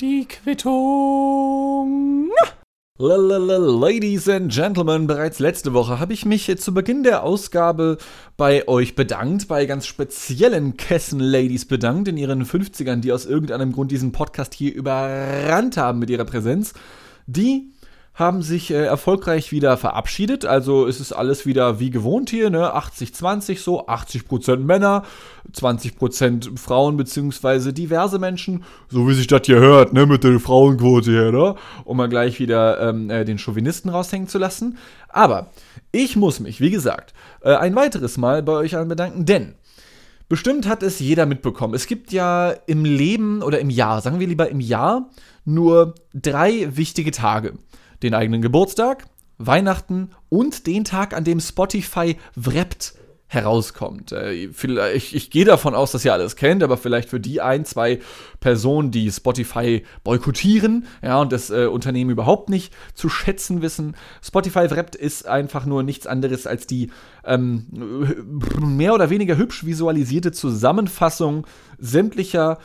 Die Quittung. Ladies and Gentlemen, bereits letzte Woche habe ich mich zu Beginn der Ausgabe bei euch bedankt, bei ganz speziellen Kessen-Ladies bedankt in ihren 50ern, die aus irgendeinem Grund diesen Podcast hier überrannt haben mit ihrer Präsenz. Die haben sich äh, erfolgreich wieder verabschiedet. Also ist es alles wieder wie gewohnt hier, ne? 80-20 so, 80% Männer, 20% Frauen beziehungsweise diverse Menschen, so wie sich das hier hört, ne, mit der Frauenquote hier, ne? Um mal gleich wieder ähm, äh, den Chauvinisten raushängen zu lassen. Aber ich muss mich, wie gesagt, äh, ein weiteres Mal bei euch allen bedanken, denn Bestimmt hat es jeder mitbekommen. Es gibt ja im Leben oder im Jahr, sagen wir lieber im Jahr, nur drei wichtige Tage den eigenen Geburtstag, Weihnachten und den Tag, an dem Spotify wrappt herauskommt. Äh, ich, ich gehe davon aus, dass ihr alles kennt, aber vielleicht für die ein, zwei Personen, die Spotify boykottieren, ja, und das äh, Unternehmen überhaupt nicht zu schätzen wissen. Spotify Wrapped ist einfach nur nichts anderes als die ähm, mehr oder weniger hübsch visualisierte Zusammenfassung sämtlicher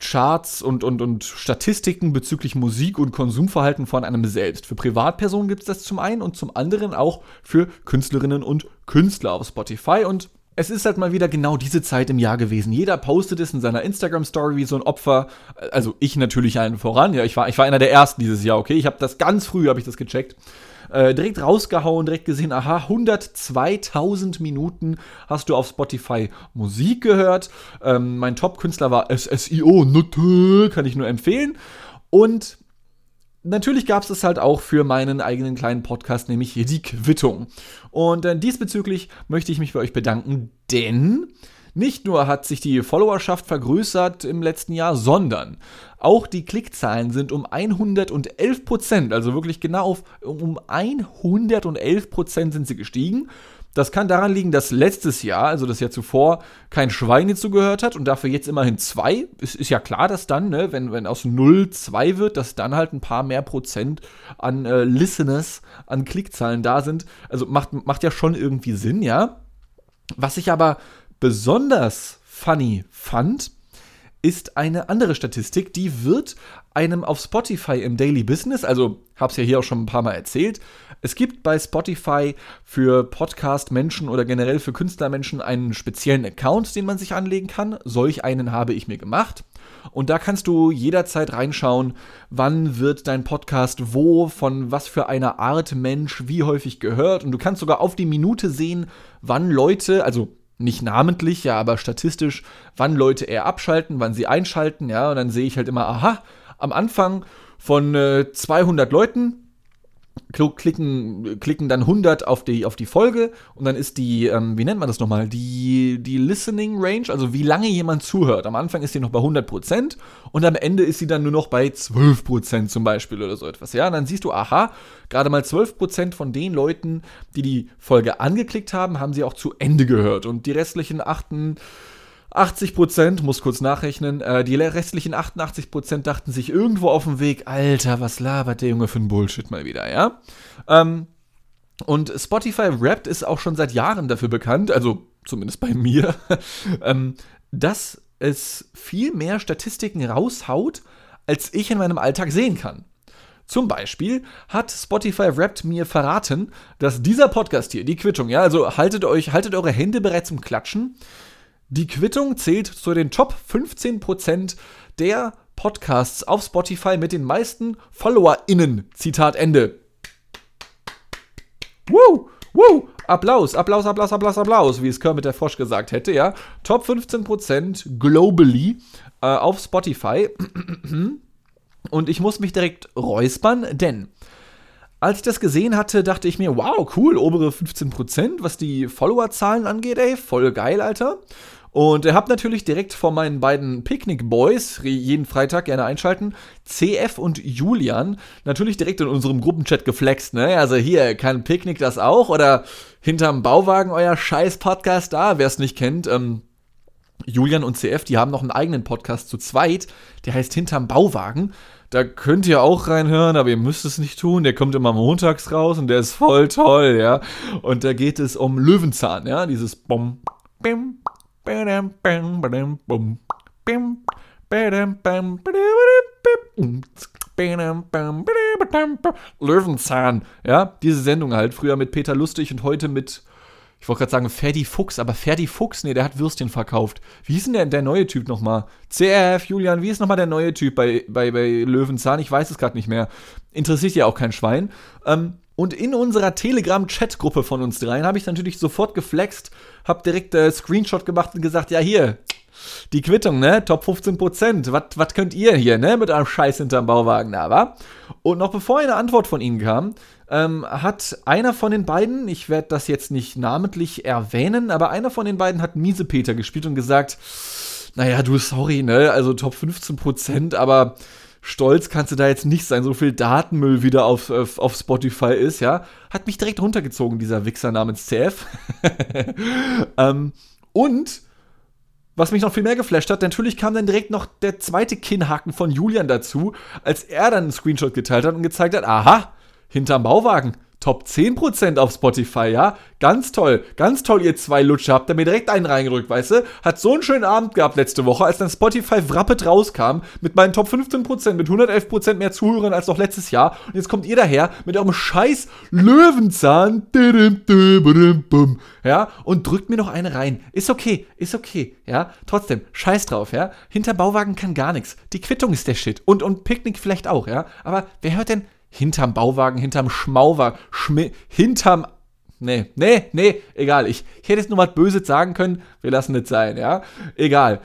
Charts und, und, und Statistiken bezüglich Musik und Konsumverhalten von einem selbst. Für Privatpersonen gibt es das zum einen und zum anderen auch für Künstlerinnen und Künstler auf Spotify. Und es ist halt mal wieder genau diese Zeit im Jahr gewesen. Jeder postet es in seiner Instagram-Story wie so ein Opfer. Also ich natürlich allen voran. Ja, ich war, ich war einer der ersten dieses Jahr, okay? Ich habe das ganz früh, habe ich das gecheckt. Äh, direkt rausgehauen, direkt gesehen, aha, 102.000 Minuten hast du auf Spotify Musik gehört. Ähm, mein Top-Künstler war SSIO, Nutte, kann ich nur empfehlen. Und Natürlich gab es es halt auch für meinen eigenen kleinen Podcast, nämlich die Quittung. Und äh, diesbezüglich möchte ich mich bei euch bedanken, denn nicht nur hat sich die Followerschaft vergrößert im letzten Jahr, sondern auch die Klickzahlen sind um 111 Prozent, also wirklich genau auf, um 111 Prozent sind sie gestiegen. Das kann daran liegen, dass letztes Jahr, also das Jahr zuvor, kein Schwein dazugehört hat und dafür jetzt immerhin zwei. Es ist ja klar, dass dann, ne, wenn, wenn aus 0 2 wird, dass dann halt ein paar mehr Prozent an äh, Listeners, an Klickzahlen da sind. Also macht, macht ja schon irgendwie Sinn, ja. Was ich aber besonders funny fand, ist eine andere Statistik, die wird einem auf Spotify im Daily Business, also hab's ja hier auch schon ein paar Mal erzählt, es gibt bei Spotify für Podcast-Menschen oder generell für Künstlermenschen einen speziellen Account, den man sich anlegen kann. Solch einen habe ich mir gemacht. Und da kannst du jederzeit reinschauen, wann wird dein Podcast wo, von was für einer Art Mensch, wie häufig gehört. Und du kannst sogar auf die Minute sehen, wann Leute, also nicht namentlich, ja, aber statistisch, wann Leute eher abschalten, wann sie einschalten, ja, und dann sehe ich halt immer, aha, am Anfang von äh, 200 Leuten klicken, klicken dann 100 auf die, auf die Folge und dann ist die, ähm, wie nennt man das nochmal, die, die Listening Range, also wie lange jemand zuhört. Am Anfang ist sie noch bei 100% und am Ende ist sie dann nur noch bei 12% zum Beispiel oder so etwas. Ja, und dann siehst du, aha, gerade mal 12% von den Leuten, die die Folge angeklickt haben, haben sie auch zu Ende gehört und die restlichen 8 80 Prozent, muss kurz nachrechnen, äh, die restlichen 88 Prozent dachten sich irgendwo auf dem Weg, Alter, was labert der Junge für ein Bullshit mal wieder, ja? Ähm, und Spotify Wrapped ist auch schon seit Jahren dafür bekannt, also zumindest bei mir, ähm, dass es viel mehr Statistiken raushaut, als ich in meinem Alltag sehen kann. Zum Beispiel hat Spotify Wrapped mir verraten, dass dieser Podcast hier, die Quittung, ja, also haltet euch, haltet eure Hände bereit zum Klatschen, die Quittung zählt zu den Top 15% der Podcasts auf Spotify mit den meisten FollowerInnen. Zitat Ende. Woo! Woo! Applaus, Applaus, Applaus, Applaus, Applaus, wie es Kermit der Frosch gesagt hätte, ja. Top 15% globally äh, auf Spotify. Und ich muss mich direkt räuspern, denn als ich das gesehen hatte, dachte ich mir, wow, cool, obere 15%, was die Followerzahlen angeht, ey, voll geil, Alter. Und ihr habt natürlich direkt von meinen beiden Picnic Boys, jeden Freitag gerne einschalten, CF und Julian, natürlich direkt in unserem Gruppenchat geflext, ne? Also hier, kann Picknick das auch? Oder hinterm Bauwagen euer scheiß Podcast da, wer es nicht kennt, ähm, Julian und CF, die haben noch einen eigenen Podcast zu zweit, der heißt Hinterm Bauwagen. Da könnt ihr auch reinhören, aber ihr müsst es nicht tun. Der kommt immer montags raus und der ist voll toll, ja. Und da geht es um Löwenzahn, ja. Dieses Bom, Bim, Löwenzahn, ja, diese Sendung halt, früher mit Peter Lustig und heute mit, ich wollte gerade sagen Ferdi Fuchs, aber Ferdi Fuchs, nee, der hat Würstchen verkauft. Wie ist denn der, der neue Typ nochmal? CRF, Julian, wie ist nochmal der neue Typ bei, bei, bei Löwenzahn? Ich weiß es gerade nicht mehr. Interessiert ja auch kein Schwein. Ähm, und in unserer Telegram-Chat-Gruppe von uns dreien habe ich natürlich sofort geflext, habe direkt äh, Screenshot gemacht und gesagt, ja hier, die Quittung, ne? Top 15 Prozent. Was könnt ihr hier, ne? Mit einem Scheiß hinterm Bauwagen wa? Und noch bevor eine Antwort von ihnen kam, ähm, hat einer von den beiden, ich werde das jetzt nicht namentlich erwähnen, aber einer von den beiden hat Miesepeter gespielt und gesagt, naja, du, sorry, ne? Also Top 15 Prozent, aber stolz kannst du da jetzt nicht sein, so viel Datenmüll wieder auf, auf, auf Spotify ist, ja. Hat mich direkt runtergezogen, dieser Wichser namens CF. ähm, und was mich noch viel mehr geflasht hat, natürlich kam dann direkt noch der zweite Kinnhaken von Julian dazu, als er dann einen Screenshot geteilt hat und gezeigt hat, aha, hinterm Bauwagen, Top 10% auf Spotify, ja? Ganz toll, ganz toll, ihr zwei Lutscher. Habt ihr mir direkt einen reingedrückt, weißt du? Hat so einen schönen Abend gehabt letzte Woche, als dann Spotify wrappet rauskam mit meinen Top 15%, mit 111% mehr Zuhörern als noch letztes Jahr. Und jetzt kommt ihr daher mit eurem scheiß Löwenzahn, ja? Und drückt mir noch eine rein. Ist okay, ist okay, ja? Trotzdem, scheiß drauf, ja? Hinter Bauwagen kann gar nichts. Die Quittung ist der Shit. Und, und Picknick vielleicht auch, ja? Aber wer hört denn hinterm Bauwagen, hinterm Schmauwagen, Schmi hinterm. Nee, nee, nee, egal. Ich, ich hätte jetzt nur was Böses sagen können. Wir lassen es sein, ja? Egal.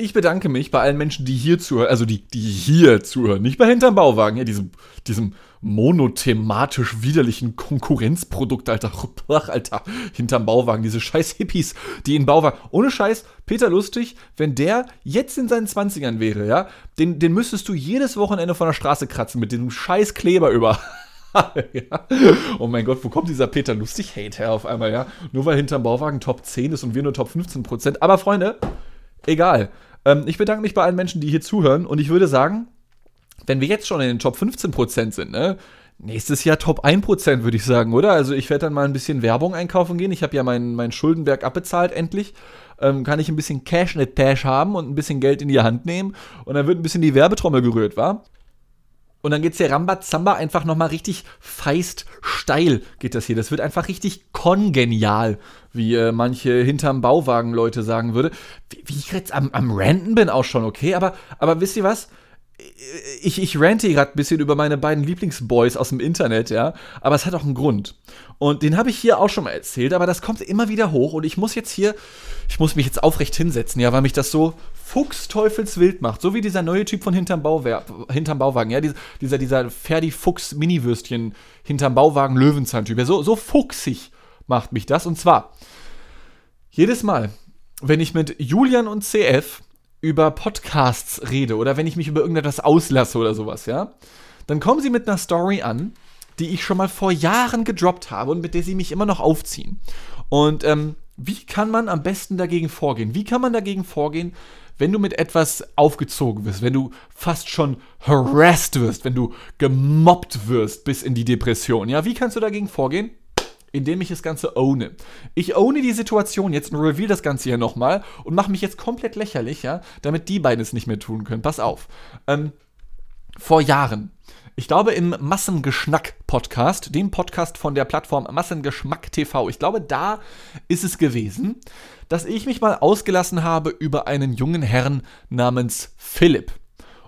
Ich bedanke mich bei allen Menschen, die hier zuhören, also die, die hier zuhören, nicht bei hinterm Bauwagen, ja, diesem, diesem monothematisch widerlichen Konkurrenzprodukt, Alter. Ach, Alter, hinterm Bauwagen, diese scheiß Hippies, die in Bauwagen. Ohne Scheiß, Peter Lustig, wenn der jetzt in seinen 20ern wäre, ja, den, den müsstest du jedes Wochenende von der Straße kratzen mit diesem scheiß Kleber über. ja. Oh mein Gott, wo kommt dieser Peter Lustig-Hate her auf einmal, ja? Nur weil hinterm Bauwagen Top 10 ist und wir nur Top 15%. Aber Freunde, egal. Ähm, ich bedanke mich bei allen Menschen, die hier zuhören und ich würde sagen, wenn wir jetzt schon in den Top 15% sind, ne? Nächstes Jahr Top 1%, würde ich sagen, oder? Also ich werde dann mal ein bisschen Werbung einkaufen gehen. Ich habe ja meinen mein Schuldenberg abbezahlt endlich. Ähm, kann ich ein bisschen Cash in the Tash haben und ein bisschen Geld in die Hand nehmen. Und dann wird ein bisschen die Werbetrommel gerührt, wa? Und dann geht's hier Rambazamba einfach nochmal richtig feist steil geht das hier. Das wird einfach richtig kongenial, wie äh, manche hinterm Bauwagen Leute sagen würde. Wie, wie ich jetzt am, am Ranten bin auch schon, okay? Aber, aber wisst ihr was? Ich, ich rante gerade ein bisschen über meine beiden Lieblingsboys aus dem Internet, ja, aber es hat auch einen Grund. Und den habe ich hier auch schon mal erzählt, aber das kommt immer wieder hoch und ich muss jetzt hier, ich muss mich jetzt aufrecht hinsetzen, ja, weil mich das so fuchsteufelswild macht. So wie dieser neue Typ von hinterm, Bauwer hinterm Bauwagen, ja, dieser, dieser Ferdi-Fuchs-Mini-Würstchen hinterm Bauwagen Löwenzahn-Typ. Ja, so, so fuchsig macht mich das. Und zwar, jedes Mal, wenn ich mit Julian und CF über Podcasts rede oder wenn ich mich über irgendetwas auslasse oder sowas, ja, dann kommen sie mit einer Story an, die ich schon mal vor Jahren gedroppt habe und mit der sie mich immer noch aufziehen. Und ähm, wie kann man am besten dagegen vorgehen? Wie kann man dagegen vorgehen, wenn du mit etwas aufgezogen wirst, wenn du fast schon harassed wirst, wenn du gemobbt wirst bis in die Depression? Ja, wie kannst du dagegen vorgehen? Indem ich das Ganze owne. Ich owne die Situation jetzt und reveal das Ganze hier nochmal und mache mich jetzt komplett lächerlich, ja, damit die beiden es nicht mehr tun können. Pass auf. Ähm, vor Jahren, ich glaube im Massengeschnack-Podcast, dem Podcast von der Plattform Massengeschmack TV, ich glaube, da ist es gewesen, dass ich mich mal ausgelassen habe über einen jungen Herrn namens Philipp.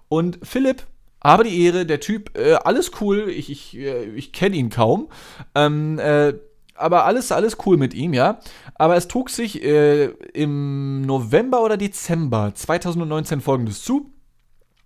Und Philipp aber die Ehre, der Typ, äh, alles cool, ich, ich, äh, ich kenne ihn kaum. Ähm, äh, aber alles, alles cool mit ihm, ja. Aber es trug sich äh, im November oder Dezember 2019 folgendes zu.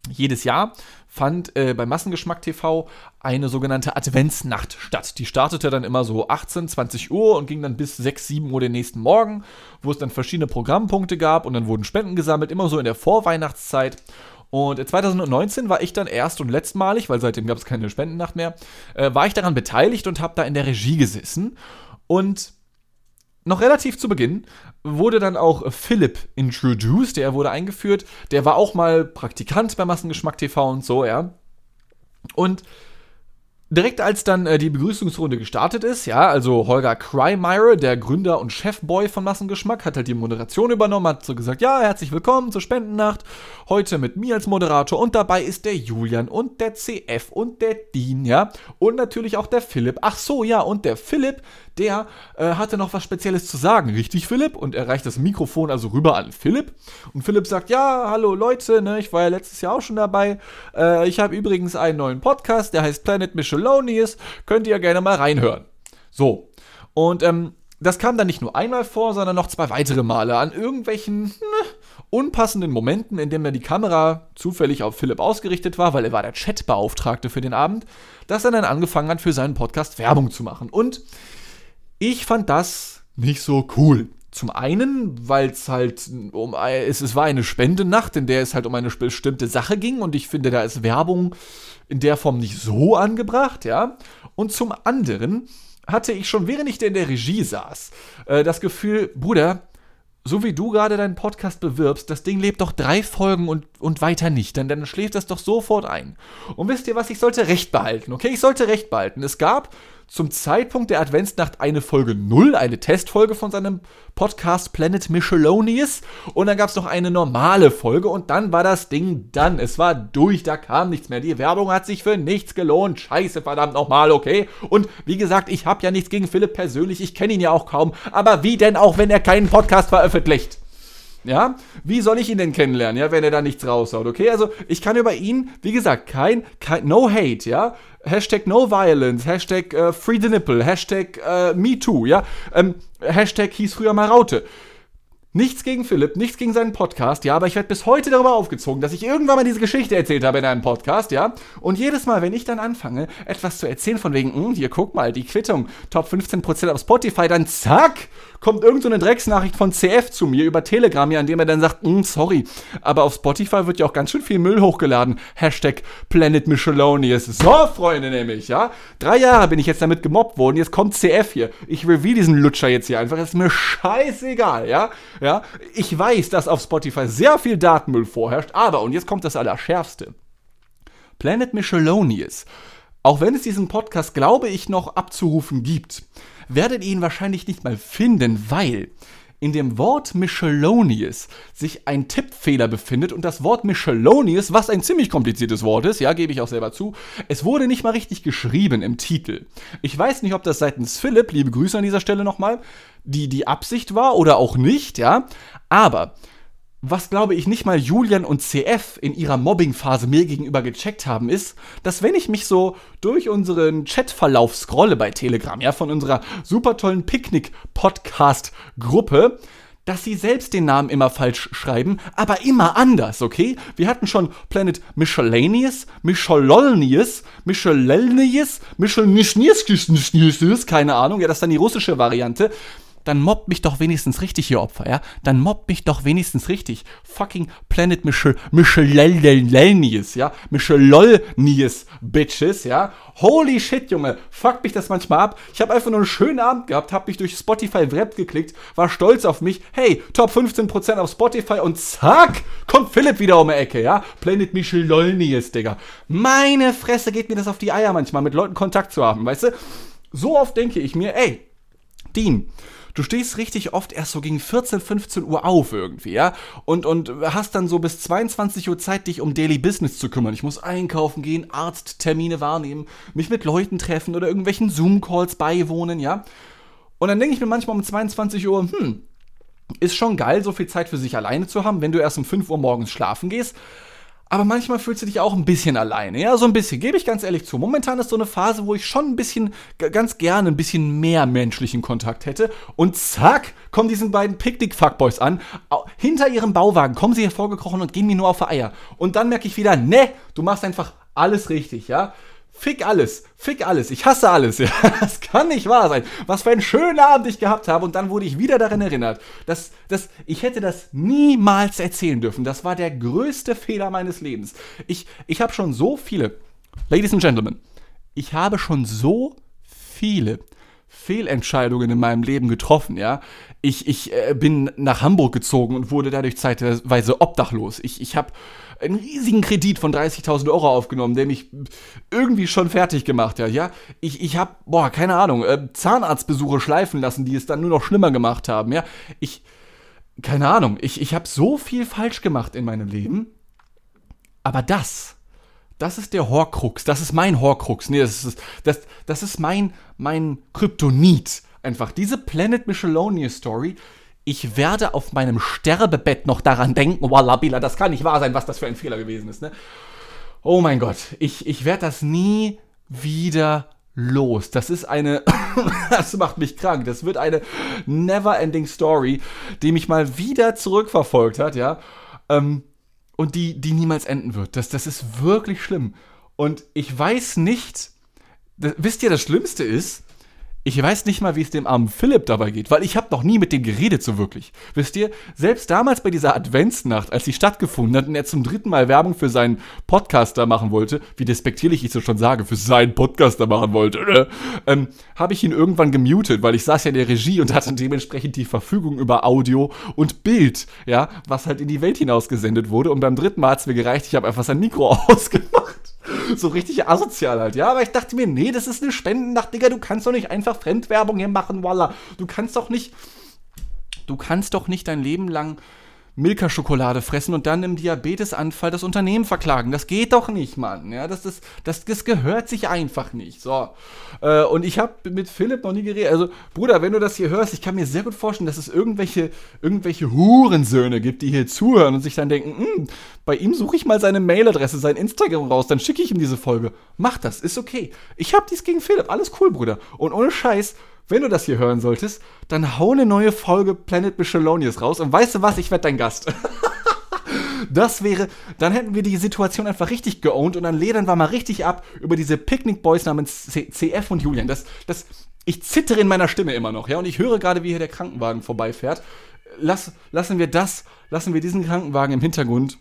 Jedes Jahr fand äh, bei Massengeschmack TV eine sogenannte Adventsnacht statt. Die startete dann immer so 18, 20 Uhr und ging dann bis 6, 7 Uhr den nächsten Morgen, wo es dann verschiedene Programmpunkte gab und dann wurden Spenden gesammelt, immer so in der Vorweihnachtszeit. Und 2019 war ich dann erst und letztmalig, weil seitdem gab es keine Spendennacht mehr, äh, war ich daran beteiligt und habe da in der Regie gesessen. Und noch relativ zu Beginn wurde dann auch Philipp introduced, der wurde eingeführt. Der war auch mal Praktikant bei Massengeschmack TV und so, ja. Und Direkt als dann äh, die Begrüßungsrunde gestartet ist, ja, also Holger Kreimeier, der Gründer und Chefboy von Massengeschmack, hat halt die Moderation übernommen, hat so gesagt, ja, herzlich willkommen zur Spendennacht, heute mit mir als Moderator und dabei ist der Julian und der CF und der Dean, ja, und natürlich auch der Philipp. Ach so, ja, und der Philipp, der äh, hatte noch was Spezielles zu sagen, richtig Philipp? Und er reicht das Mikrofon also rüber an Philipp. Und Philipp sagt, ja, hallo Leute, ne, ich war ja letztes Jahr auch schon dabei. Äh, ich habe übrigens einen neuen Podcast, der heißt Planet Michelonius. Könnt ihr gerne mal reinhören. So. Und ähm, das kam dann nicht nur einmal vor, sondern noch zwei weitere Male an irgendwelchen ne, unpassenden Momenten, in denen die Kamera zufällig auf Philipp ausgerichtet war, weil er war der Chatbeauftragte für den Abend, dass er dann angefangen hat, für seinen Podcast Werbung zu machen. Und ich fand das nicht so cool. Zum einen, weil es halt um es, es war eine Spendenacht, in der es halt um eine bestimmte Sache ging und ich finde, da ist Werbung in der Form nicht so angebracht, ja. Und zum anderen hatte ich schon, während ich in der Regie saß, äh, das Gefühl, Bruder, so wie du gerade deinen Podcast bewirbst, das Ding lebt doch drei Folgen und, und weiter nicht, denn dann schläft das doch sofort ein. Und wisst ihr was, ich sollte Recht behalten, okay? Ich sollte Recht behalten. Es gab zum Zeitpunkt der Adventsnacht eine Folge 0, eine Testfolge von seinem Podcast Planet Michelonius. Und dann gab es noch eine normale Folge und dann war das Ding dann. Es war durch, da kam nichts mehr. Die Werbung hat sich für nichts gelohnt. Scheiße, verdammt nochmal, okay? Und wie gesagt, ich habe ja nichts gegen Philipp persönlich, ich kenne ihn ja auch kaum. Aber wie denn auch, wenn er keinen Podcast veröffentlicht? Ja, wie soll ich ihn denn kennenlernen, ja, wenn er da nichts raushaut, okay? Also, ich kann über ihn, wie gesagt, kein, kein no hate, ja? Hashtag no violence, Hashtag äh, free the nipple, Hashtag äh, me too, ja? Ähm, Hashtag hieß früher mal Raute. Nichts gegen Philipp, nichts gegen seinen Podcast, ja, aber ich werde bis heute darüber aufgezogen, dass ich irgendwann mal diese Geschichte erzählt habe in einem Podcast, ja. Und jedes Mal, wenn ich dann anfange, etwas zu erzählen von wegen, hm, hier guck mal, die Quittung, Top 15% auf Spotify, dann zack, kommt irgendeine so Drecksnachricht von CF zu mir über Telegram, ja, in dem er dann sagt, hm, sorry, aber auf Spotify wird ja auch ganz schön viel Müll hochgeladen. Hashtag Planet Michelonius. So, Freunde, nämlich, ja. Drei Jahre bin ich jetzt damit gemobbt worden, jetzt kommt CF hier. Ich reveal diesen Lutscher jetzt hier einfach, ist mir scheißegal, ja. Ja, ich weiß, dass auf Spotify sehr viel Datenmüll vorherrscht, aber, und jetzt kommt das Allerschärfste. Planet Michelonius, auch wenn es diesen Podcast, glaube ich, noch abzurufen gibt, werdet ihr ihn wahrscheinlich nicht mal finden, weil in dem Wort Michelonius sich ein Tippfehler befindet und das Wort Michelonius, was ein ziemlich kompliziertes Wort ist, ja, gebe ich auch selber zu, es wurde nicht mal richtig geschrieben im Titel. Ich weiß nicht, ob das seitens Philipp, liebe Grüße an dieser Stelle nochmal, die, die Absicht war oder auch nicht, ja, aber was glaube ich nicht mal Julian und CF in ihrer Mobbing-Phase mir gegenüber gecheckt haben, ist, dass wenn ich mich so durch unseren Chatverlauf scrolle bei Telegram, ja, von unserer super tollen Picknick-Podcast-Gruppe, dass sie selbst den Namen immer falsch schreiben, aber immer anders, okay? Wir hatten schon Planet Michelanius, Michelolnius, Michelelnius, Michelnischnius, keine Ahnung, ja, das ist dann die russische Variante dann mobbt mich doch wenigstens richtig, ihr Opfer, ja? Dann mobbt mich doch wenigstens richtig. Fucking Planet Michel, Michelelnius, ja? Michelolnius, Bitches, ja? Holy shit, Junge, fuck mich das manchmal ab. Ich habe einfach nur einen schönen Abend gehabt, hab mich durch Spotify Wrap geklickt, war stolz auf mich. Hey, Top 15% auf Spotify und zack, kommt Philipp wieder um die Ecke, ja? Planet Michelolnius, Digga. Meine Fresse geht mir das auf die Eier manchmal, mit Leuten Kontakt zu haben, weißt du? So oft denke ich mir, ey, Dean, du stehst richtig oft erst so gegen 14, 15 Uhr auf irgendwie, ja? Und, und hast dann so bis 22 Uhr Zeit, dich um Daily Business zu kümmern. Ich muss einkaufen gehen, Arzttermine wahrnehmen, mich mit Leuten treffen oder irgendwelchen Zoom-Calls beiwohnen, ja? Und dann denke ich mir manchmal um 22 Uhr, hm, ist schon geil, so viel Zeit für sich alleine zu haben, wenn du erst um 5 Uhr morgens schlafen gehst aber manchmal fühlst du dich auch ein bisschen alleine. Ja, so ein bisschen, gebe ich ganz ehrlich zu. Momentan ist so eine Phase, wo ich schon ein bisschen, ganz gerne ein bisschen mehr menschlichen Kontakt hätte. Und zack, kommen diesen beiden Picknick-Fuckboys an. Hinter ihrem Bauwagen kommen sie hervorgekrochen und gehen mir nur auf die Eier. Und dann merke ich wieder, ne, du machst einfach alles richtig, ja. Fick alles, fick alles, ich hasse alles. Ja. Das kann nicht wahr sein. Was für einen schönen Abend ich gehabt habe und dann wurde ich wieder daran erinnert, dass, dass ich hätte das niemals erzählen dürfen. Das war der größte Fehler meines Lebens. Ich, ich habe schon so viele, Ladies and Gentlemen, ich habe schon so viele Fehlentscheidungen in meinem Leben getroffen, ja. Ich, ich äh, bin nach Hamburg gezogen und wurde dadurch zeitweise obdachlos. Ich, ich habe einen riesigen Kredit von 30.000 Euro aufgenommen, der mich irgendwie schon fertig gemacht hat, ja. Ich, ich habe, boah, keine Ahnung, äh, Zahnarztbesuche schleifen lassen, die es dann nur noch schlimmer gemacht haben, ja. Ich, keine Ahnung, ich, ich habe so viel falsch gemacht in meinem Leben, aber das, das ist der Horcrux, das ist mein Horcrux, nee, das ist, das, das ist mein, mein Kryptonit, einfach. Diese Planet Michelonia Story, ich werde auf meinem Sterbebett noch daran denken, Wallabila, das kann nicht wahr sein, was das für ein Fehler gewesen ist, ne? Oh mein Gott, ich, ich werde das nie wieder los. Das ist eine, das macht mich krank. Das wird eine never-ending Story, die mich mal wieder zurückverfolgt hat, ja. Ähm, und die, die niemals enden wird. Das, das ist wirklich schlimm. Und ich weiß nicht, das, wisst ihr, das Schlimmste ist, ich weiß nicht mal, wie es dem armen Philipp dabei geht, weil ich habe noch nie mit dem geredet so wirklich. Wisst ihr, selbst damals bei dieser Adventsnacht, als sie stattgefunden hat und er zum dritten Mal Werbung für seinen Podcaster machen wollte, wie despektierlich ich so schon sage, für seinen Podcaster machen wollte, ne? ähm, habe ich ihn irgendwann gemutet, weil ich saß ja in der Regie und hatte dementsprechend die Verfügung über Audio und Bild, ja, was halt in die Welt hinausgesendet wurde. Und beim dritten Mal hat es mir gereicht, ich habe einfach sein Mikro ausgemacht. so richtig asozial halt, ja. Aber ich dachte mir, nee, das ist eine Spendennacht, Digga. Du kannst doch nicht einfach Fremdwerbung hier machen, voila. Du kannst doch nicht, du kannst doch nicht dein Leben lang Milka-Schokolade fressen und dann im Diabetesanfall das Unternehmen verklagen. Das geht doch nicht, Mann. Ja, das, ist, das, das gehört sich einfach nicht. So. Äh, und ich habe mit Philipp noch nie geredet. Also, Bruder, wenn du das hier hörst, ich kann mir sehr gut vorstellen, dass es irgendwelche, irgendwelche Hurensöhne gibt, die hier zuhören und sich dann denken, hm, bei ihm suche ich mal seine Mailadresse, sein Instagram raus, dann schicke ich ihm diese Folge. Mach das, ist okay. Ich habe dies gegen Philipp, alles cool, Bruder. Und ohne Scheiß, wenn du das hier hören solltest, dann hau eine neue Folge Planet Michelonius raus und weißt du was, ich werde dein Gast. das wäre, dann hätten wir die Situation einfach richtig geowned und dann ledern wir mal richtig ab über diese Picnic Boys namens C CF und Julian. Das, das, ich zittere in meiner Stimme immer noch, ja, und ich höre gerade, wie hier der Krankenwagen vorbeifährt. Lass, lassen wir das, lassen wir diesen Krankenwagen im Hintergrund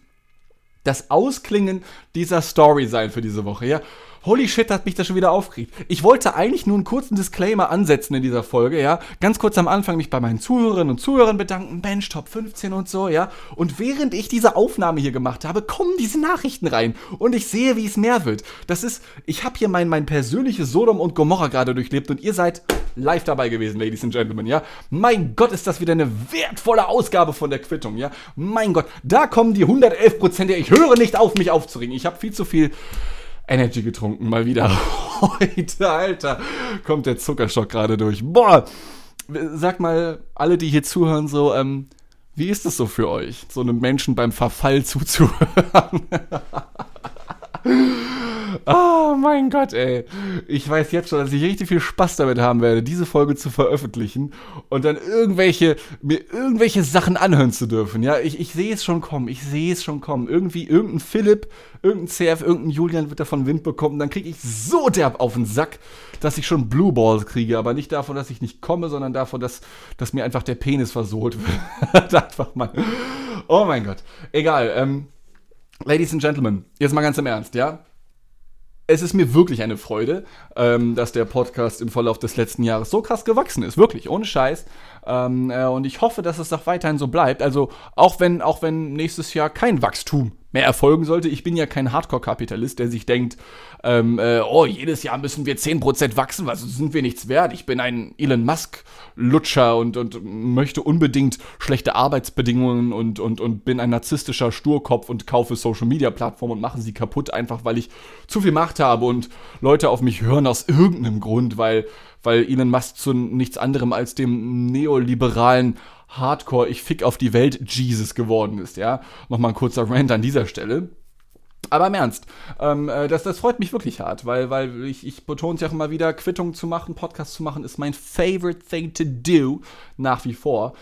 das Ausklingen dieser Story sein für diese Woche, ja. Holy shit, hat mich das schon wieder aufgeregt. Ich wollte eigentlich nur einen kurzen Disclaimer ansetzen in dieser Folge, ja. Ganz kurz am Anfang mich bei meinen Zuhörerinnen und Zuhörern bedanken, Mensch, Top 15 und so, ja. Und während ich diese Aufnahme hier gemacht habe, kommen diese Nachrichten rein und ich sehe, wie es mehr wird. Das ist, ich habe hier mein, mein persönliches Sodom und Gomorra gerade durchlebt und ihr seid live dabei gewesen, Ladies and Gentlemen, ja. Mein Gott, ist das wieder eine wertvolle Ausgabe von der Quittung, ja. Mein Gott, da kommen die 111 Prozent, ich höre nicht auf, mich aufzuregen. Ich habe viel zu viel Energy getrunken, mal wieder. Heute, Alter, kommt der Zuckerschock gerade durch. Boah, sag mal, alle, die hier zuhören, so, ähm, wie ist es so für euch, so einem Menschen beim Verfall zuzuhören? Oh mein Gott, ey. Ich weiß jetzt schon, dass ich richtig viel Spaß damit haben werde, diese Folge zu veröffentlichen und dann irgendwelche, mir irgendwelche Sachen anhören zu dürfen. Ja, ich, ich sehe es schon kommen. Ich sehe es schon kommen. Irgendwie irgendein Philipp, irgendein CF, irgendein Julian wird davon Wind bekommen. Dann kriege ich so derb auf den Sack, dass ich schon Blue Balls kriege. Aber nicht davon, dass ich nicht komme, sondern davon, dass, dass mir einfach der Penis versohlt wird. einfach mal. Oh mein Gott. Egal. Ähm, Ladies and Gentlemen, jetzt mal ganz im Ernst, ja? Es ist mir wirklich eine Freude, ähm, dass der Podcast im Verlauf des letzten Jahres so krass gewachsen ist. Wirklich, ohne Scheiß. Ähm, äh, und ich hoffe, dass es auch weiterhin so bleibt. Also, auch wenn, auch wenn nächstes Jahr kein Wachstum mehr erfolgen sollte. Ich bin ja kein Hardcore-Kapitalist, der sich denkt, ähm, äh, oh, jedes Jahr müssen wir 10% wachsen, weil sonst sind wir nichts wert. Ich bin ein Elon Musk-Lutscher und, und möchte unbedingt schlechte Arbeitsbedingungen und, und, und bin ein narzisstischer Sturkopf und kaufe Social-Media-Plattformen und mache sie kaputt, einfach weil ich zu viel Macht habe und Leute auf mich hören aus irgendeinem Grund, weil, weil Elon Musk zu nichts anderem als dem neoliberalen Hardcore, ich fick auf die Welt Jesus geworden ist, ja. Nochmal ein kurzer Rant an dieser Stelle. Aber im Ernst, ähm, äh, das, das freut mich wirklich hart, weil, weil ich, ich betone es ja auch immer wieder, Quittung zu machen, Podcast zu machen, ist mein favorite thing to do, nach wie vor.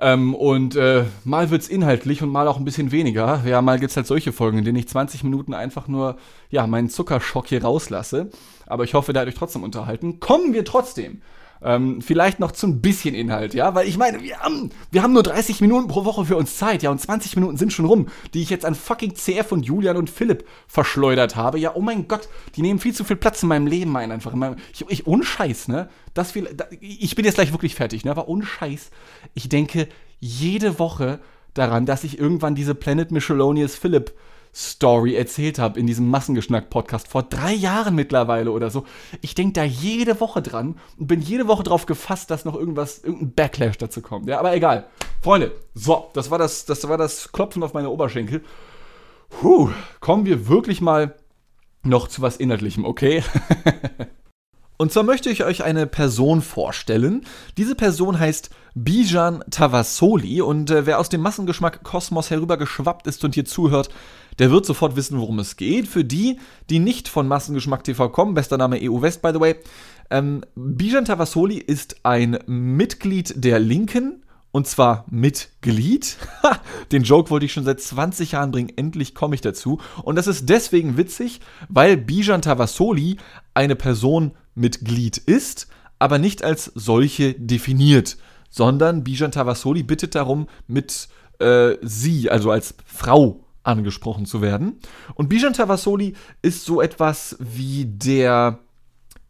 Ähm, und äh, mal es inhaltlich und mal auch ein bisschen weniger. Ja, mal gibt es halt solche Folgen, in denen ich 20 Minuten einfach nur, ja, meinen Zuckerschock hier rauslasse. Aber ich hoffe, da hat euch trotzdem unterhalten. Kommen wir trotzdem Ähm, vielleicht noch zu ein bisschen Inhalt, ja, weil ich meine, wir haben, wir haben nur 30 Minuten pro Woche für uns Zeit, ja, und 20 Minuten sind schon rum, die ich jetzt an fucking CF und Julian und Philipp verschleudert habe. Ja, oh mein Gott, die nehmen viel zu viel Platz in meinem Leben ein, einfach. Ich, ich, ohne Scheiß, ne? Das viel, da, ich bin jetzt gleich wirklich fertig, ne? Aber ohne Scheiß, ich denke jede Woche daran, dass ich irgendwann diese Planet Michelonius Philipp Story erzählt habe in diesem Massengeschnack-Podcast vor drei Jahren mittlerweile oder so. Ich denke da jede Woche dran und bin jede Woche drauf gefasst, dass noch irgendwas, irgendein Backlash dazu kommt. Ja, aber egal. Freunde, so, das war das, das war das Klopfen auf meine Oberschenkel. Puh, kommen wir wirklich mal noch zu was Inhaltlichem, okay? Und zwar möchte ich euch eine Person vorstellen. Diese Person heißt Bijan Tavassoli und äh, wer aus dem Massengeschmack Kosmos herübergeschwappt ist und hier zuhört, der wird sofort wissen, worum es geht. Für die, die nicht von Massengeschmack TV kommen, bester Name EU West, by the way, ähm, Bijan Tavassoli ist ein Mitglied der Linken, und zwar Mitglied. Den Joke wollte ich schon seit 20 Jahren bringen, endlich komme ich dazu. Und das ist deswegen witzig, weil Bijan Tavassoli eine Person Mitglied ist, aber nicht als solche definiert, sondern Bijan Tavassoli bittet darum, mit äh, sie, also als Frau angesprochen zu werden. Und Bijan Tavassoli ist so etwas wie der,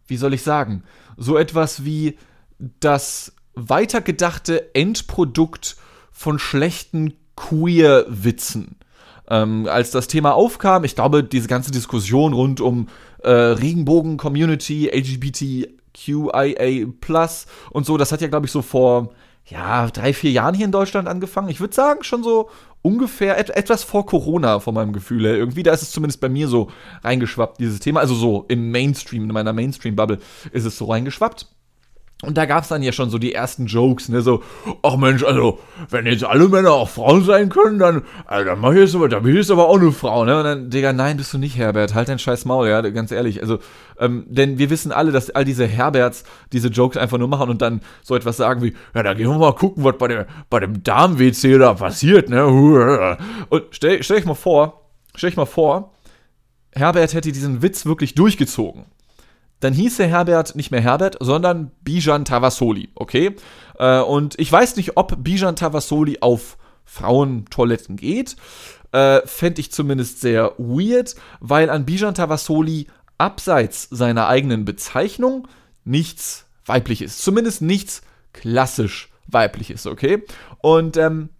wie soll ich sagen, so etwas wie das weitergedachte Endprodukt von schlechten Queer-Witzen. Ähm, als das Thema aufkam, ich glaube, diese ganze Diskussion rund um äh, Regenbogen-Community, LGBTQIA und so, das hat ja, glaube ich, so vor ja, drei, vier Jahren hier in Deutschland angefangen. Ich würde sagen, schon so ungefähr et etwas vor Corona, von meinem Gefühl her. Irgendwie, da ist es zumindest bei mir so reingeschwappt, dieses Thema. Also so im Mainstream, in meiner Mainstream-Bubble ist es so reingeschwappt. Und da gab es dann ja schon so die ersten Jokes, ne, so, ach Mensch, also, wenn jetzt alle Männer auch Frauen sein können, dann, also, dann mach ich jetzt aber, dann bin ich jetzt aber auch eine Frau, ne? Und dann, Digga, nein, bist du nicht, Herbert, halt dein scheiß Maul, ja, ganz ehrlich. Also, ähm, denn wir wissen alle, dass all diese Herberts diese Jokes einfach nur machen und dann so etwas sagen wie, ja, da gehen wir mal gucken, was bei dem, bei dem Darm-WC da passiert, ne? Und stell, stell ich mal vor, stell ich mal vor, Herbert hätte diesen Witz wirklich durchgezogen dann hieß der Herbert nicht mehr Herbert, sondern Bijan Tavassoli, okay? Äh, und ich weiß nicht, ob Bijan Tavassoli auf Frauentoiletten geht. Äh, Fände ich zumindest sehr weird, weil an Bijan Tavassoli abseits seiner eigenen Bezeichnung nichts weiblich ist. Zumindest nichts klassisch weiblich ist, okay? Und ähm,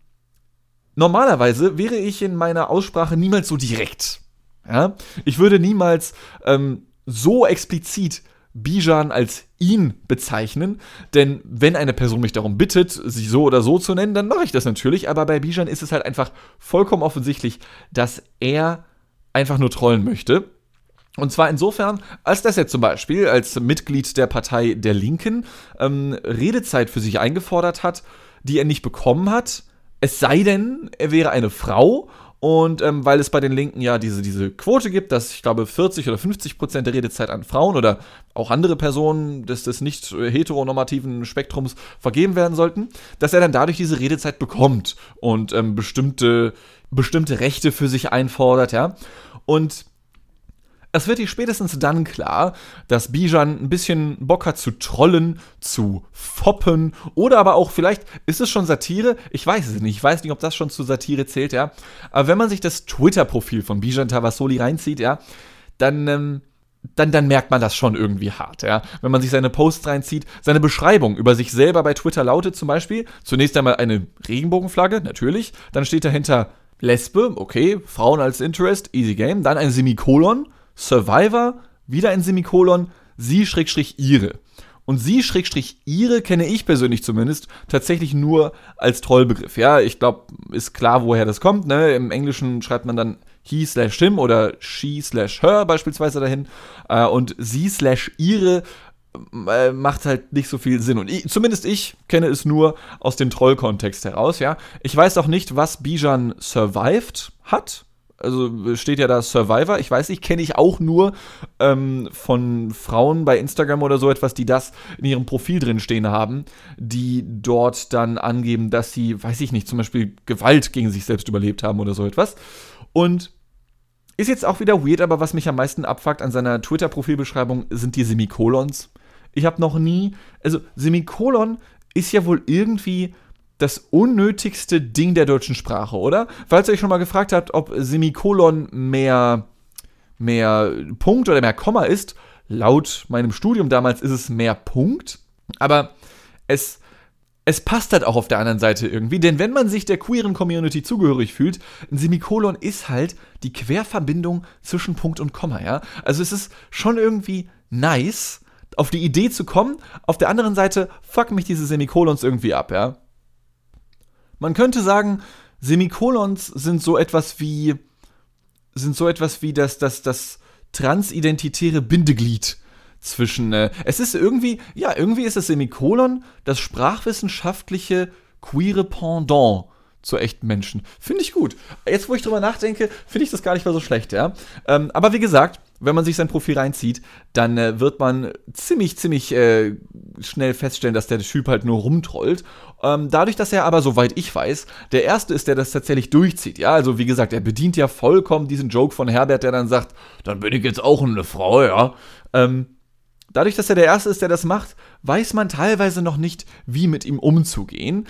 normalerweise wäre ich in meiner Aussprache niemals so direkt. Ja? Ich würde niemals ähm, so explizit Bijan als ihn bezeichnen, denn wenn eine Person mich darum bittet, sich so oder so zu nennen, dann mache ich das natürlich, aber bei Bijan ist es halt einfach vollkommen offensichtlich, dass er einfach nur trollen möchte. Und zwar insofern, als dass er zum Beispiel als Mitglied der Partei der Linken ähm, Redezeit für sich eingefordert hat, die er nicht bekommen hat, es sei denn, er wäre eine Frau und ähm, weil es bei den Linken ja diese, diese Quote gibt, dass ich glaube 40 oder 50 Prozent der Redezeit an Frauen oder auch andere Personen des, des nicht heteronormativen Spektrums vergeben werden sollten, dass er dann dadurch diese Redezeit bekommt und ähm, bestimmte, bestimmte Rechte für sich einfordert, ja. Und es wird dir spätestens dann klar, dass Bijan ein bisschen Bock hat zu trollen, zu foppen oder aber auch vielleicht, ist es schon Satire? Ich weiß es nicht. Ich weiß nicht, ob das schon zu Satire zählt, ja. Aber wenn man sich das Twitter-Profil von Bijan Tavassoli reinzieht, ja, dann, ähm, dann, dann merkt man das schon irgendwie hart, ja. Wenn man sich seine Posts reinzieht, seine Beschreibung über sich selber bei Twitter lautet zum Beispiel, zunächst einmal eine Regenbogenflagge, natürlich, dann steht dahinter Lesbe, okay, Frauen als Interest, easy game, dann ein Semikolon, Survivor, wieder ein Semikolon, sie schrägstrich ihre. Und sie schrägstrich ihre kenne ich persönlich zumindest tatsächlich nur als Trollbegriff. Ja, ich glaube, ist klar, woher das kommt. Ne? Im Englischen schreibt man dann he slash him oder she slash her beispielsweise dahin. Äh, und sie slash ihre äh, macht halt nicht so viel Sinn. Und ich, zumindest ich kenne es nur aus dem Troll-Kontext heraus, ja. Ich weiß auch nicht, was Bijan survived hat. Also steht ja da Survivor. Ich weiß nicht, kenne ich auch nur ähm, von Frauen bei Instagram oder so etwas, die das in ihrem Profil drin stehen haben, die dort dann angeben, dass sie, weiß ich nicht, zum Beispiel Gewalt gegen sich selbst überlebt haben oder so etwas. Und ist jetzt auch wieder weird, aber was mich am meisten abfuckt an seiner Twitter-Profilbeschreibung sind die Semikolons. ich habe noch nie, also Semikolon ist ja wohl irgendwie das unnötigste Ding der deutschen Sprache, oder? Falls ihr euch schon mal gefragt habt, ob Semikolon mehr, mehr Punkt oder mehr Komma ist, laut meinem Studium damals ist es mehr Punkt. Aber es, es passt halt auch auf der anderen Seite irgendwie, denn wenn man sich der queeren Community zugehörig fühlt, ein Semikolon ist halt die Querverbindung zwischen Punkt und Komma, ja? Also es ist schon irgendwie nice, auf die Idee zu kommen. Auf der anderen Seite fuck mich diese Semikolons irgendwie ab, ja? Man könnte sagen, Semikolons sind so etwas wie sind so etwas wie das das das transidentitäre Bindeglied zwischen äh, es ist irgendwie ja irgendwie ist das Semikolon das sprachwissenschaftliche queere Pendant zu echten Menschen. Finde ich gut. Jetzt, wo ich drüber nachdenke, finde ich das gar nicht mal so schlecht, ja. Ähm, aber wie gesagt, wenn man sich sein Profil reinzieht, dann äh, wird man ziemlich, ziemlich äh, schnell feststellen, dass der Typ halt nur rumtrollt. Ähm, dadurch, dass er aber, soweit ich weiß, der Erste ist, der das tatsächlich durchzieht. Ja, also wie gesagt, er bedient ja vollkommen diesen Joke von Herbert, der dann sagt, dann bin ich jetzt auch eine Frau, ja. Ähm, dadurch, dass er der Erste ist, der das macht, weiß man teilweise noch nicht, wie mit ihm umzugehen.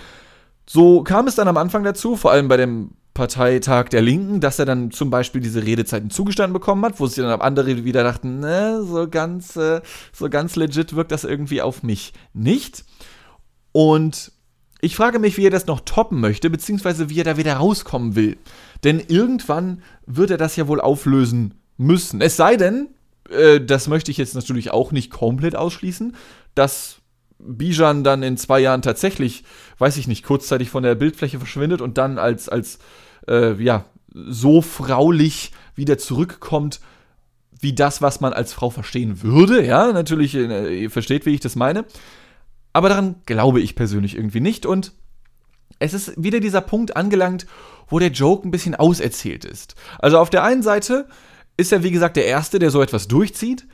So kam es dann am Anfang dazu, vor allem bei dem Parteitag der Linken, dass er dann zum Beispiel diese Redezeiten zugestanden bekommen hat, wo sich dann andere wieder dachten, ne, so ganz, äh, so ganz legit wirkt das irgendwie auf mich nicht. Und ich frage mich, wie er das noch toppen möchte, beziehungsweise wie er da wieder rauskommen will. Denn irgendwann wird er das ja wohl auflösen müssen. Es sei denn, äh, das möchte ich jetzt natürlich auch nicht komplett ausschließen, dass Bijan dann in zwei Jahren tatsächlich, weiß ich nicht, kurzzeitig von der Bildfläche verschwindet und dann als, als äh, ja, so fraulich wieder zurückkommt, wie das, was man als Frau verstehen würde. Ja, natürlich, äh, ihr versteht, wie ich das meine. Aber daran glaube ich persönlich irgendwie nicht. Und es ist wieder dieser Punkt angelangt, wo der Joke ein bisschen auserzählt ist. Also auf der einen Seite ist er, wie gesagt, der Erste, der so etwas durchzieht.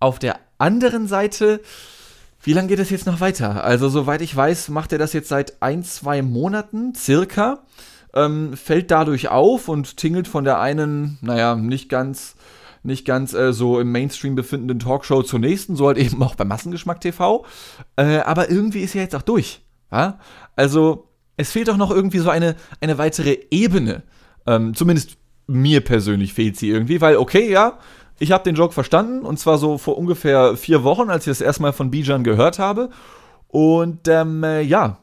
Auf der anderen Seite, wie lange geht es jetzt noch weiter? Also, soweit ich weiß, macht er das jetzt seit ein, zwei Monaten circa ähm, fällt dadurch auf und tingelt von der einen, naja, nicht ganz nicht ganz äh, so im Mainstream befindenden Talkshow zur nächsten, so halt eben auch bei Massengeschmack TV. Äh, aber irgendwie ist er jetzt auch durch. Ja? Also, es fehlt doch noch irgendwie so eine, eine weitere Ebene. Ähm, zumindest mir persönlich fehlt sie irgendwie, weil, okay, ja, ich habe den Joke verstanden und zwar so vor ungefähr vier Wochen, als ich das erstmal von Bijan gehört habe. Und ähm, äh, ja,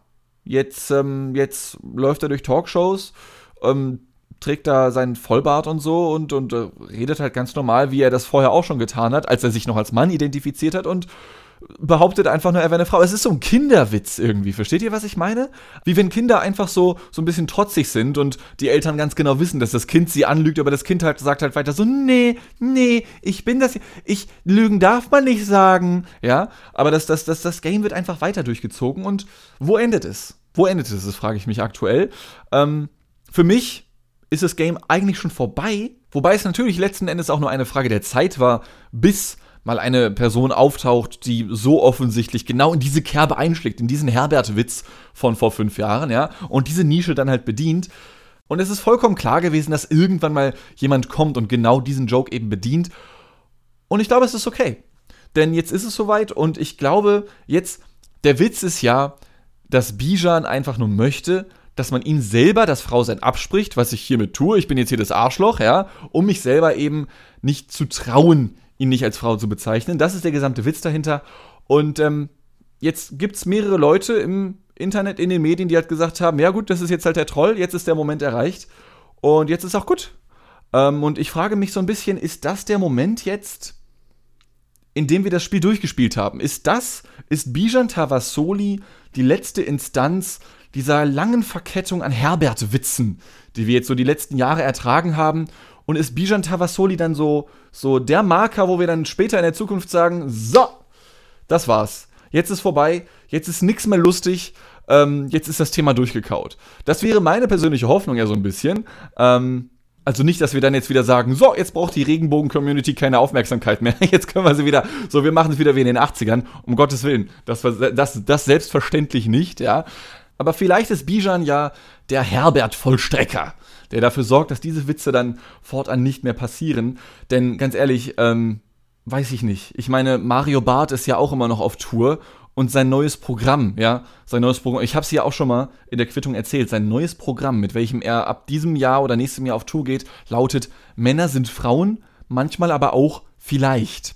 Jetzt, ähm, jetzt läuft er durch Talkshows, ähm, trägt da seinen Vollbart und so und, und äh, redet halt ganz normal, wie er das vorher auch schon getan hat, als er sich noch als Mann identifiziert hat und behauptet einfach nur, er wäre eine Frau. Es ist so ein Kinderwitz irgendwie. Versteht ihr, was ich meine? Wie wenn Kinder einfach so, so ein bisschen trotzig sind und die Eltern ganz genau wissen, dass das Kind sie anlügt, aber das Kind halt sagt halt weiter so, nee, nee, ich bin das, ich, lügen darf man nicht sagen. Ja, aber das, das, das, das Game wird einfach weiter durchgezogen und wo endet es? Wo endet es, das frage ich mich aktuell. Ähm, für mich ist das Game eigentlich schon vorbei, wobei es natürlich letzten Endes auch nur eine Frage der Zeit war, bis mal eine Person auftaucht, die so offensichtlich genau in diese Kerbe einschlägt, in diesen Herbert-Witz von vor fünf Jahren, ja, und diese Nische dann halt bedient. Und es ist vollkommen klar gewesen, dass irgendwann mal jemand kommt und genau diesen Joke eben bedient. Und ich glaube, es ist okay. Denn jetzt ist es soweit und ich glaube, jetzt, der Witz ist ja, dass Bijan einfach nur möchte, dass man ihn selber das Frausein abspricht, was ich hiermit tue. Ich bin jetzt hier das Arschloch, ja, um mich selber eben nicht zu trauen, ihn nicht als Frau zu bezeichnen. Das ist der gesamte Witz dahinter. Und ähm, jetzt gibt es mehrere Leute im Internet, in den Medien, die halt gesagt haben, ja gut, das ist jetzt halt der Troll, jetzt ist der Moment erreicht. Und jetzt ist auch gut. Ähm, und ich frage mich so ein bisschen, ist das der Moment jetzt, in dem wir das Spiel durchgespielt haben? Ist das, ist Bijan Tavassoli die letzte Instanz dieser langen Verkettung an Herbert-Witzen, die wir jetzt so die letzten Jahre ertragen haben und ist Bijan Tavassoli dann so, so der Marker, wo wir dann später in der Zukunft sagen, so, das war's. Jetzt ist vorbei, jetzt ist nichts mehr lustig, ähm, jetzt ist das Thema durchgekaut. Das wäre meine persönliche Hoffnung ja so ein bisschen. Ähm, also nicht, dass wir dann jetzt wieder sagen, so, jetzt braucht die Regenbogen-Community keine Aufmerksamkeit mehr. Jetzt können wir sie wieder, so, wir machen es wieder wie in den 80ern. Um Gottes Willen. Das, das, das selbstverständlich nicht, ja. Aber vielleicht ist Bijan ja der Herbert-Vollstrecker der dafür sorgt, dass diese Witze dann fortan nicht mehr passieren. Denn ganz ehrlich, ähm, weiß ich nicht. Ich meine, Mario Barth ist ja auch immer noch auf Tour und sein neues Programm, ja, sein neues Programm, ich habe es ja auch schon mal in der Quittung erzählt, sein neues Programm, mit welchem er ab diesem Jahr oder nächstem Jahr auf Tour geht, lautet Männer sind Frauen, manchmal aber auch vielleicht.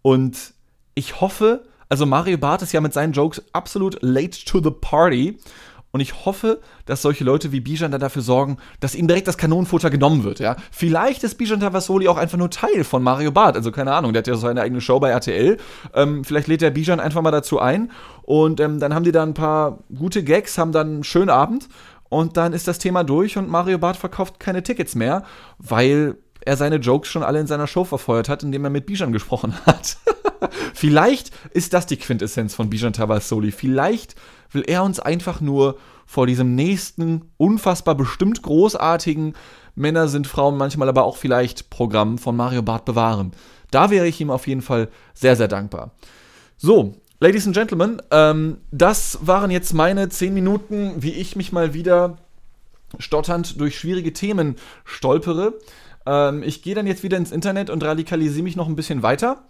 Und ich hoffe, also Mario Barth ist ja mit seinen Jokes absolut late to the party und ich hoffe, dass solche Leute wie Bijan da dafür sorgen, dass ihm direkt das Kanonenfutter genommen wird. Ja? Vielleicht ist Bijan Tavasoli auch einfach nur Teil von Mario Barth. Also keine Ahnung, der hat ja so seine eigene Show bei RTL. Ähm, vielleicht lädt der Bijan einfach mal dazu ein. Und ähm, dann haben die da ein paar gute Gags, haben dann einen schönen Abend. Und dann ist das Thema durch und Mario Barth verkauft keine Tickets mehr, weil er seine Jokes schon alle in seiner Show verfeuert hat, indem er mit Bijan gesprochen hat. Vielleicht ist das die Quintessenz von Bijan Tavasoli. Vielleicht will er uns einfach nur vor diesem nächsten, unfassbar bestimmt großartigen Männer sind Frauen manchmal aber auch vielleicht Programm von Mario Barth bewahren. Da wäre ich ihm auf jeden Fall sehr, sehr dankbar. So, Ladies and Gentlemen, ähm, das waren jetzt meine 10 Minuten, wie ich mich mal wieder stotternd durch schwierige Themen stolpere. Ähm, ich gehe dann jetzt wieder ins Internet und radikalisiere mich noch ein bisschen weiter.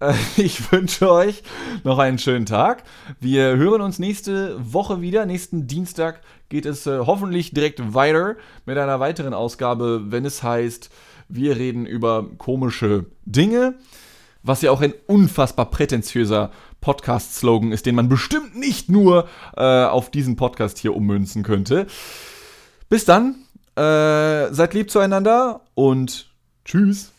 Ich wünsche euch noch einen schönen Tag. Wir hören uns nächste Woche wieder. Nächsten Dienstag geht es äh, hoffentlich direkt weiter mit einer weiteren Ausgabe, wenn es heißt, wir reden über komische Dinge. Was ja auch ein unfassbar prätentiöser Podcast-Slogan ist, den man bestimmt nicht nur äh, auf diesen Podcast hier ummünzen könnte. Bis dann, äh, seid lieb zueinander und tschüss.